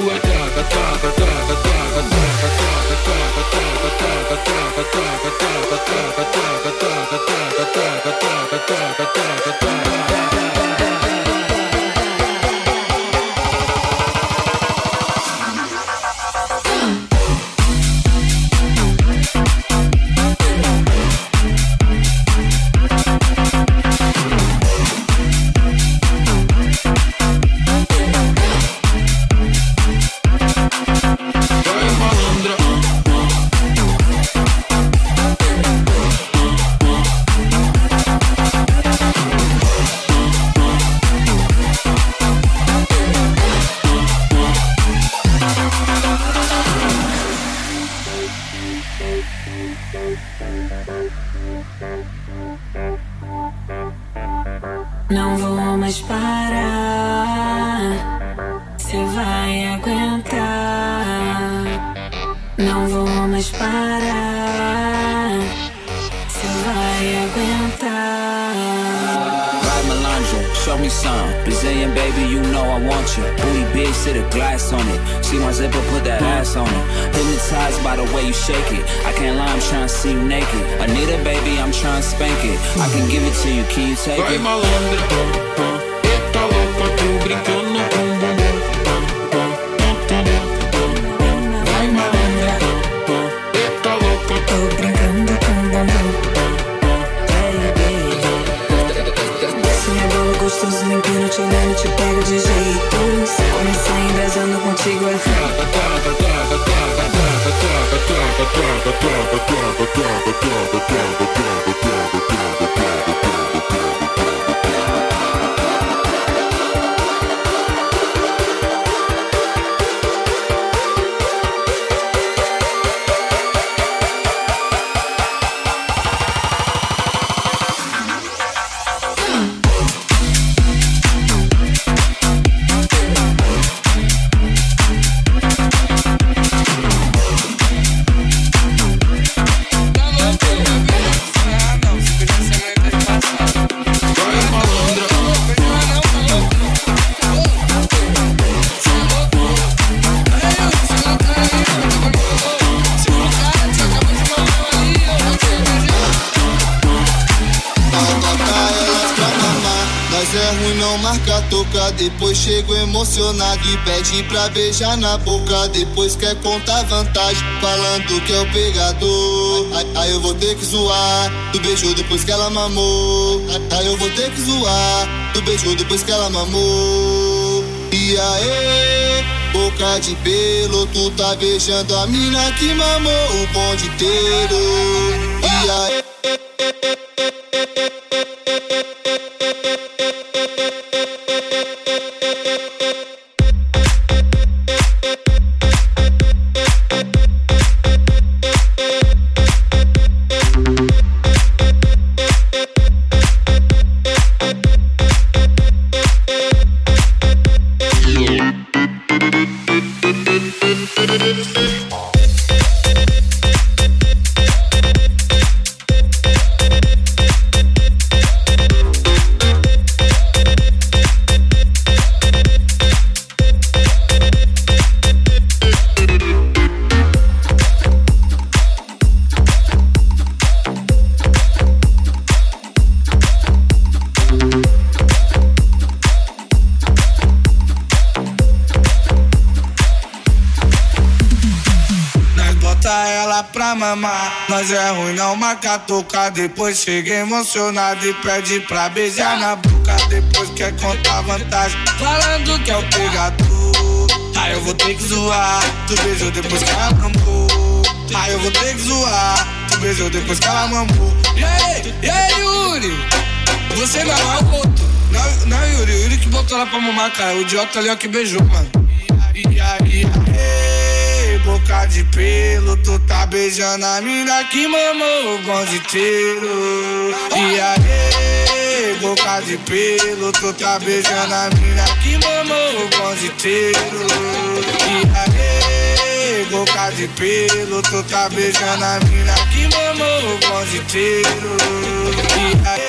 what the baby, you know I want you. Booty big, sit a glass on it. See my zipper, put that ass on it. Hypnotized by the way you shake it. I can't lie, I'm trying to see you naked. I need a baby, I'm trying to spank it. I can give it to you, can you take it? Yeah. Emocionado e pede pra beijar na boca. Depois quer contar vantagem, falando que é o pegador. Aí, eu vou ter que zoar. Tu beijou depois que ela mamou. Aí, eu vou ter que zoar. Tu beijou depois que ela mamou. E aí, boca de pelo, tu tá beijando a mina que mamou o bonde inteiro. E aí. Nós é ruim, não marca tocar. Depois chega emocionado e pede pra beijar na boca. Depois quer contar vantagem, falando que é o pegador. Aí eu vou ter que zoar. Tu beijou depois que ela mamou. Aí eu vou ter que zoar. Tu beijou depois que ela mamou. E aí, e aí, Yuri? Você não é o outro. Não, não, Yuri, Yuri que botou ela pra mamar, cara. O idiota ali é o que beijou, mano. E aí, boca tá de pelo, tu tá beijando a mina que mamou o gol de tiro. E aí, boca de pelo, tu tá beijando a mina que mamou o gol de tiro. E aí, boca de pelo, tu tá beijando a mina que mamou o gol de tiro. E aí,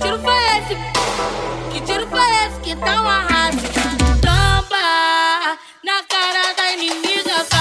tiro foi esse? Que tiro foi esse que tá um arraso? Tromba na cara da inimiga.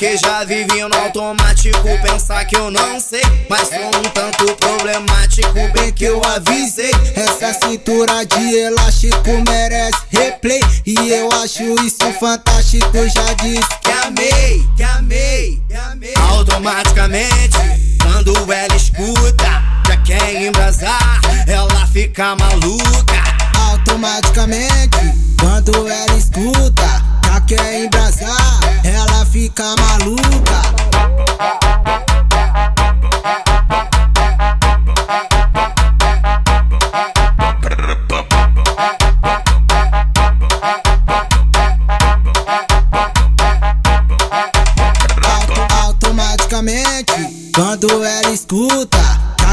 Porque já vivi no automático. Pensar que eu não sei, mas sou um tanto problemático. Bem que eu avisei, essa cintura de elástico merece replay. E eu acho isso fantástico, já disse que amei, que amei, que amei. Automaticamente, quando ela escuta, já quer embrasar, ela fica maluca. Automaticamente, quando ela escuta, já quer embrasar, ela fica maluca. automaticamente. Quando ela escuta,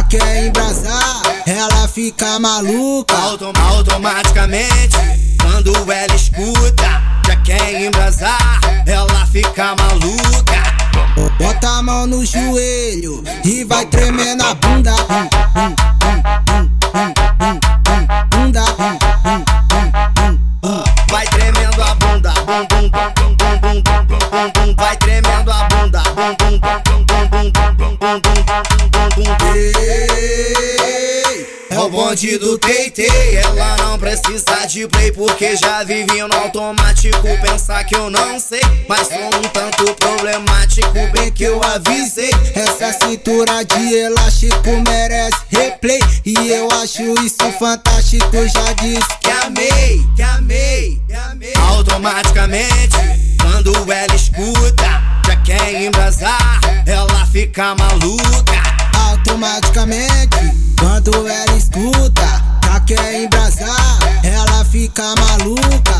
quer embrasar, ela fica maluca. Autom automaticamente, quando ela escuta, já quer embrasar, ela fica maluca. Bota a mão no joelho e vai tremer na bunda. Bunda. Vai tremendo a bunda, bum bum bum bum bum bum bum bum bum. Vai tremendo a bunda, bum bum bum bum bum bum bum bum bum bum É o bonde do Teitei, ela não precisa de play porque já vivi no automático. Pensar que eu não sei, mas sou um tanto problemático. Bem que eu avisei, essa cintura de elástico merece replay. E eu acho isso fantástico, já disse que amei, que amei, que amei. Automaticamente, quando ela escuta, já quer embrasar, ela fica maluca. Automaticamente, quando ela escuta, já quer embrasar, ela fica maluca.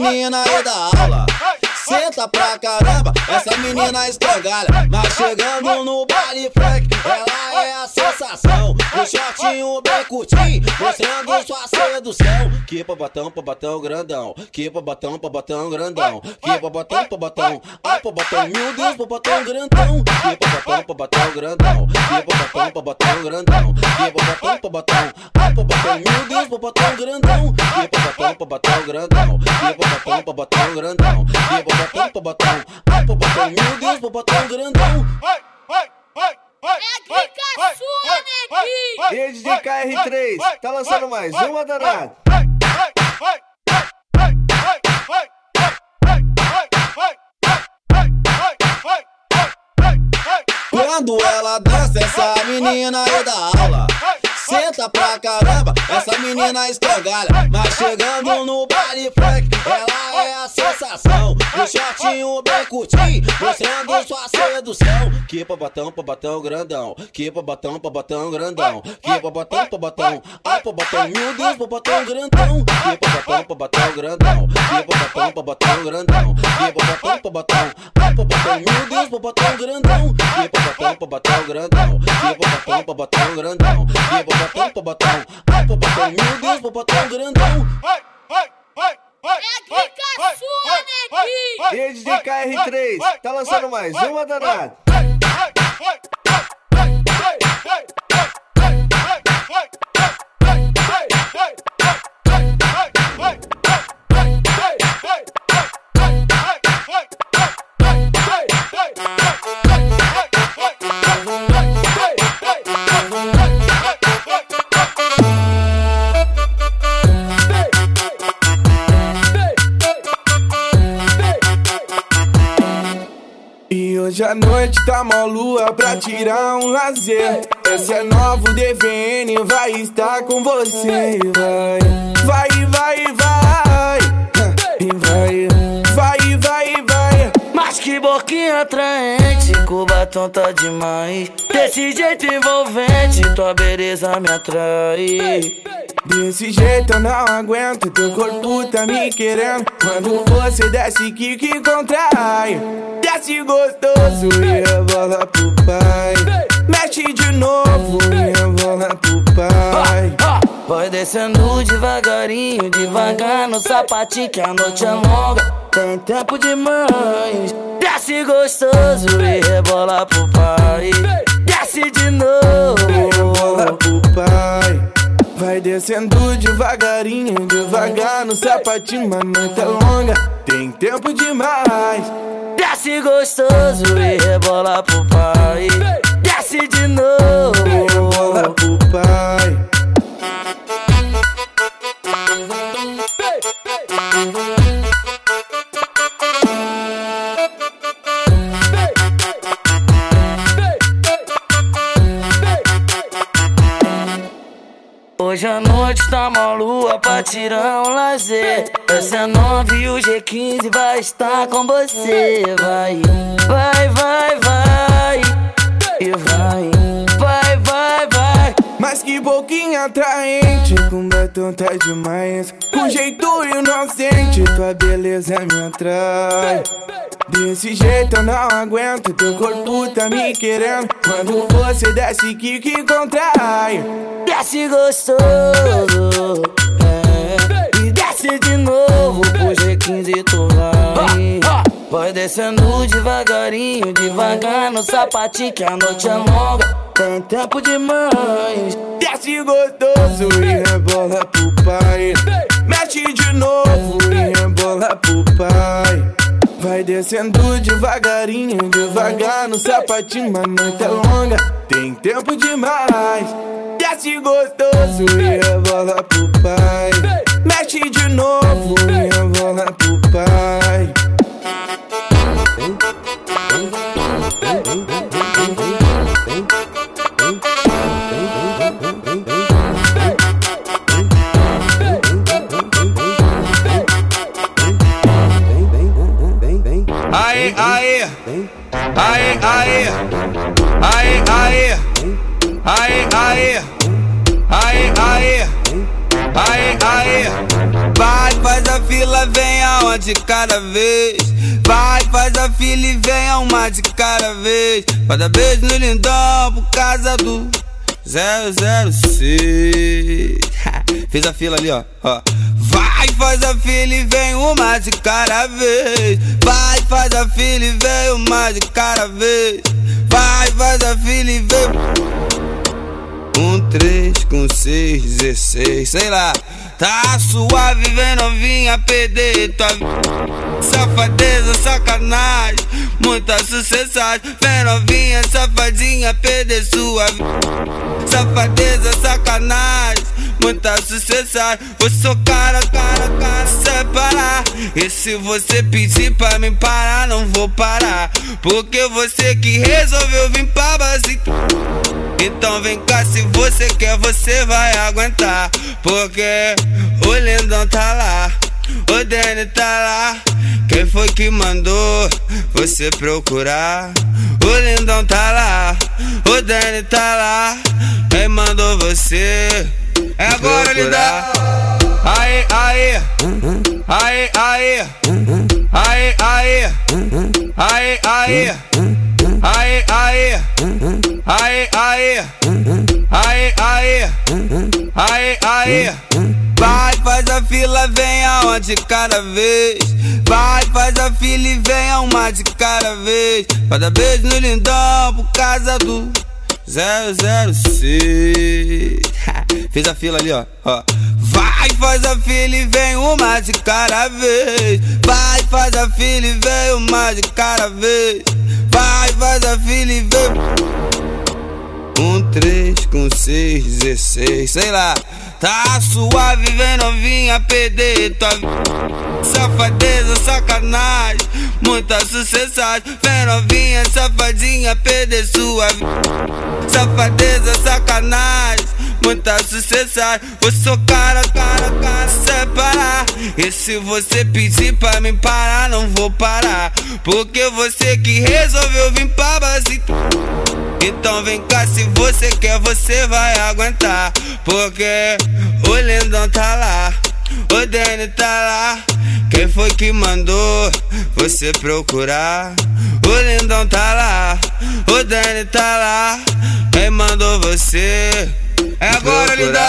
Menina é da aula. Senta pra caramba, essa menina escangalha. Mas chegando no baile funk, ela é a sensação. O shortinho bem curtinho, mostrando sua sedução. Que pra batão, pra batão grandão. Que pra batão, pra batão grandão. Que pra batão, pra batão. Ai, pra batão, meu Deus, pra batão grandão. Que pra batão, pra batão grandão. Que pra batão, pra batão grandão. Que pra batão, pra batão. Ai, pra batão, meu Deus, pra batão grandão. Que pra batão, pra batão grandão. Que pra batão, pra batão grandão. Que pra batão, pra batão. Ai, pra batão, meu Deus, pra batão grandão. E aí, DJ KR3, tá lançando mais uma danada. Quando ela dança, essa menina é da aula. Senta pra caramba, essa menina escangalha. Mas chegando no baile funk, ela é a sensação. O shortinho bem curtinho, mostrando sua sedução. Que pra batão, pra batão grandão. Que pra batão, pra batão grandão. Que pra batão, pra batão. Ai, pra batão, meu Deus, pra batão grandão. Que pra batão, pra batão grandão. Que pra batão, pra batão grandão. Que pra batão, pra batão. Ai, pra batão, meu Deus, pra batão grandão. Que pra batão, pra batão grandão. Que pra batão, pra batão grandão. Que pra batão, pra batão. Ai, pra batão, meu Deus, pra batão grandão. E aí, DJ KR3, tá lançando mais uma danada. Hoje à noite tá mó lua pra tirar um lazer. Esse é novo DVN, vai estar com você. Vai, atraente, com tá demais. Desse jeito envolvente, tua beleza me atrai. Desse jeito eu não aguento, teu corpo tá me querendo. Quando você desce, que que contrai. Desce gostoso e rebola pro pai. Mexe de novo e rebola pro pai. Vai descendo devagarinho, devagar no sapatinho que a noite é longa. Tem tempo demais. Desce gostoso e rebola pro pai. Desce de novo. Rebola pro pai. Vai descendo devagarinho, devagar no sapatinho, mas noite é longa, tem tempo demais. Desce gostoso e rebola pro pai. Desce de novo. Rebola pro pai. Hoje a noite tá uma lua pra tirar um lazer. Essa é nove e o G15 vai estar com você. Vai, vai, vai, vai. E vai, vai, vai, vai. Mas que boquinha atraente, com batom tá demais. Com jeito inocente, tua beleza me atrai. Desse jeito eu não aguento, teu corpo tá me querendo. Quando você desce, que que contrai. Desce gostoso. É. E desce de novo pro G15 tu vai. Vai descendo devagarinho, devagar no sapatinho que a noite é longa. Tem tempo demais. Desce gostoso e rebola pro pai. Mexe de novo e rebola pro pai. Vai descendo devagarinho, devagar no sapatinho, mas noite é longa, tem tempo demais. Desce gostoso e rebola pro pai. Mexe de novo e rebola pro pai. Aê, aê, aê, aê, aê, aê, aê, aê, aê, aê. Vai, faz a fila, venha uma de cada vez. Vai, faz a fila e venha uma de cada vez. Vai dar beijo no lindão por causa do 006. Fiz a fila ali, ó. ó. Vai, faz a fila e vem uma de cada vez. Vai, faz a fila e vem uma de cada vez. Vai, faz a fila e vem. Um, três, com seis, dezesseis, sei lá. Tá suave, vem novinha, perder tua Safadeza, sacanagem, muita sucessagem. Vem novinha, safadinha, perder sua Safadeza, sacanagem, muita sucessagem. Vou socar a cara, cara, separar. E se você pedir pra me parar, não vou parar. Porque você que resolveu vir pra base. Então vem cá, se você quer, você vai aguentar. Porque o lindão tá lá, o Danny tá lá. Quem foi que mandou você procurar? O lindão tá lá, o Danny tá lá. Quem mandou você? É agora, lindão. Aê, aê, aê, aê, aê, aê, aê, aê, aê, aê. Aê, aê, aê, aê, aê, aê. Vai, faz a fila, venha uma de cada vez. Vai, faz a fila e venha uma de cada vez. Vai beijo no lindão por causa do 006. Fiz a fila ali, ó. ó. Vai, faz a fila e vem uma de cada vez. Vai, faz a fila e vem uma de cada vez. Vai, faz a fila e vem. Um, três, com seis, dezesseis, sei lá. Tá suave, vem novinha, perder tua Safadeza, sacanagem, muita sucessagem. Vem novinha, safadinha, perder sua Safadeza, sacanagem, muita sucessagem. Vou socar cara, cara, separar. E se você pedir pra me parar, não vou parar. Porque você que resolveu vir pra base. Então vem cá, se você quer, você vai aguentar. Porque o lindão tá lá, o Danny tá lá. Quem foi que mandou você procurar? O lindão tá lá, o Danny tá lá. Quem mandou você? É agora, lindão.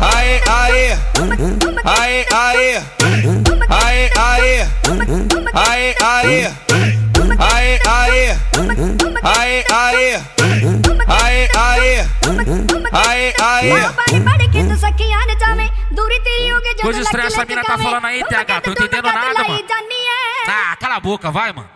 Aê, aê, aê, aê, aê, aê, aê, aê, aê, aê, aê, aê, Aê, aê, aê, aê. Coisa estranha essa mina tá falando aí, TH. Tô entendendo nada, mano. Ah, cala a boca, vai, mano.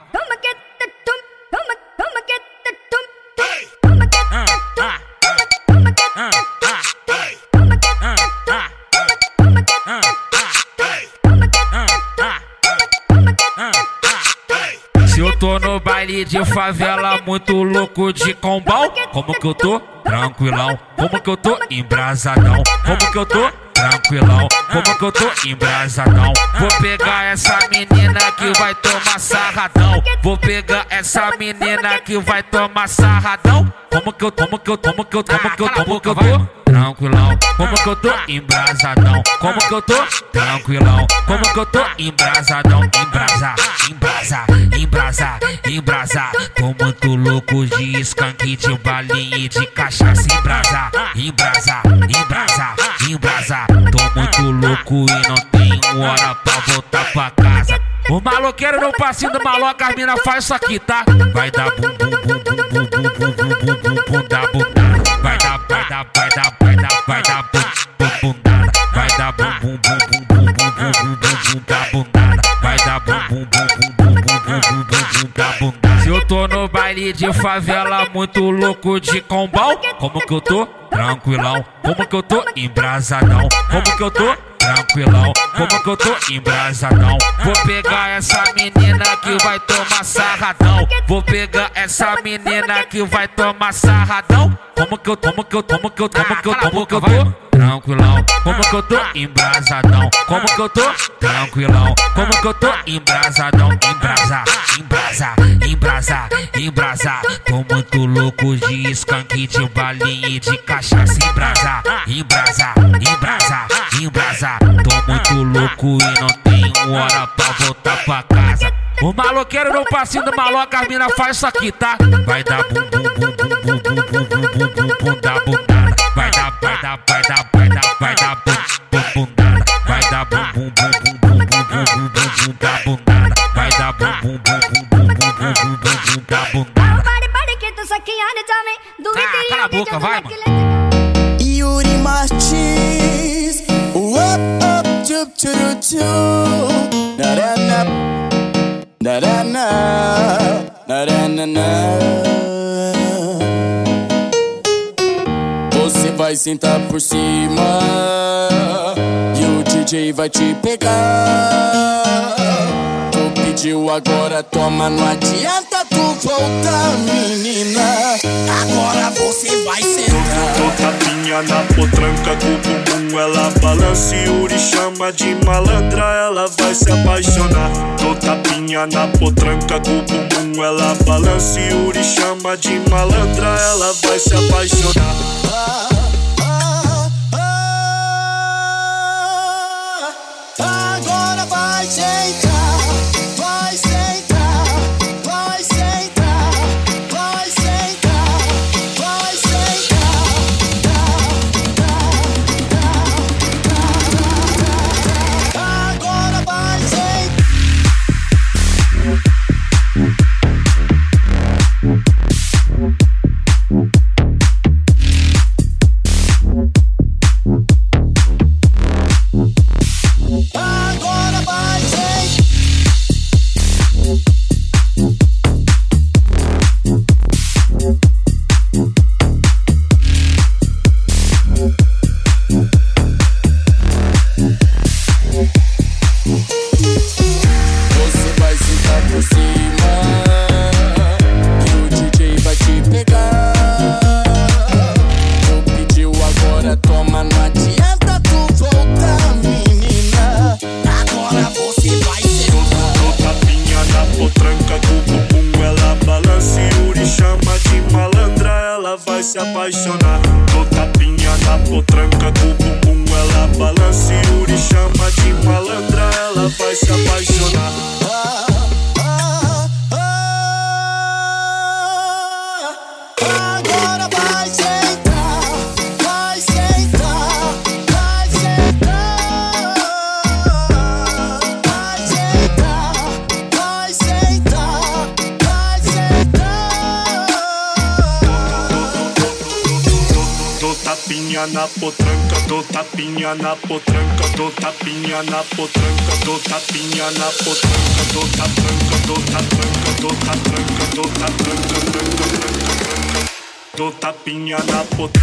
Se eu tô no baile de favela, muito louco de combão, como que eu tô? Tranquilão, como que eu tô? Embrasadão, como que eu tô? Tranquilão, como que eu tô? Embrasadão. Vou pegar essa menina que vai tomar sarradão. Vou pegar essa menina que vai tomar sarradão. Como que eu, como que eu, como que eu, como que eu, como que eu tô? Tranquilão, como que eu tô? Embrasadão. Como que eu tô? Tranquilão, como que eu tô? Embrasadão, embrasa, embrasa, embrasa, embrasa. Tô muito louco de skunk, de balinha e de cachaça. Embrasa, embrasa, embrasa, embrasa. Tô muito louco e não tenho hora pra voltar pra casa. O maloqueiro no passinho do maloca, as mina faz isso aqui, tá? Vai dar bum bum bum bum bum bum bum bum bum bum bum da bundada. Vai dar, vai dar, vai dar, vai dar, vai dar bum bum bundada. Vai dar bum bum bum bum bum bum bum bum bum bum da bundada. Vai dar bum bum bum bum bum bum bum bum bum bum da bundada. Se eu tô no baile de favela, muito louco de combão, como que eu tô? Tranquilão, como que eu tô? Embrasadão, como que eu tô? Tranquilão, como que eu tô embrasadão? Vou pegar essa menina que vai tomar sarradão. Vou pegar essa menina que vai tomar sarradão. Como que eu, como que eu, como que eu, como que eu, como que eu tô? Tranquilão, como que eu tô embrasadão? Como que eu tô? Tranquilão, como que eu tô embrasadão? Embrasa, embrasa, embrasa, embrasa. Tô muito louco de skunk, de balinha e de cachaça. Embrasa, embrasa, embrasa, embrasa. Tô muito louco e não tenho hora pra voltar pra casa. O maloqueiro no passinho do maloca, as mina faz isso aqui, tá? Vai dar bum bum bum bum bum bum bum bum bum bum bum bundada. Vai dar, vai dar, vai dar, vai dar, vai dar bum bum bundada. Vai dar bum bum bum bum bum bum bum bum bum bum da bundada. Vai dar bum bum bum bum bum bum bum bum bum bum da bundada. Ah, cala a boca, vai, mano. Yuri Martins, up, up, chup, churu, chup. Narana, narana, narana, Você vai sentar por cima e o DJ vai te pegar. Tu pediu agora, toma, não adianta tu voltar, menina. Agora você vai sentar. Tô tapinha na potranca com o bumbum Ela balança e Yuri chama de malandra Ela vai se apaixonar Tô tapinha na potranca com o bumbum Ela balança e Yuri chama de malandra Ela vai se apaixonar Tô tapinha na potência.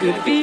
could be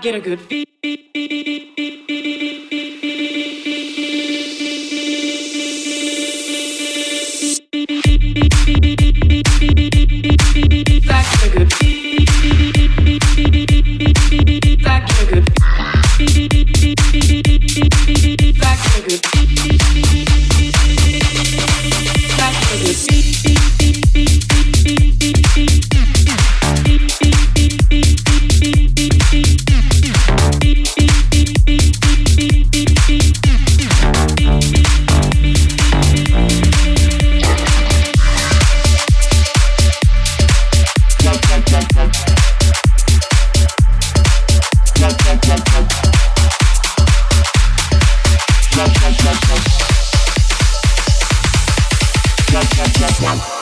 get a good feed. one.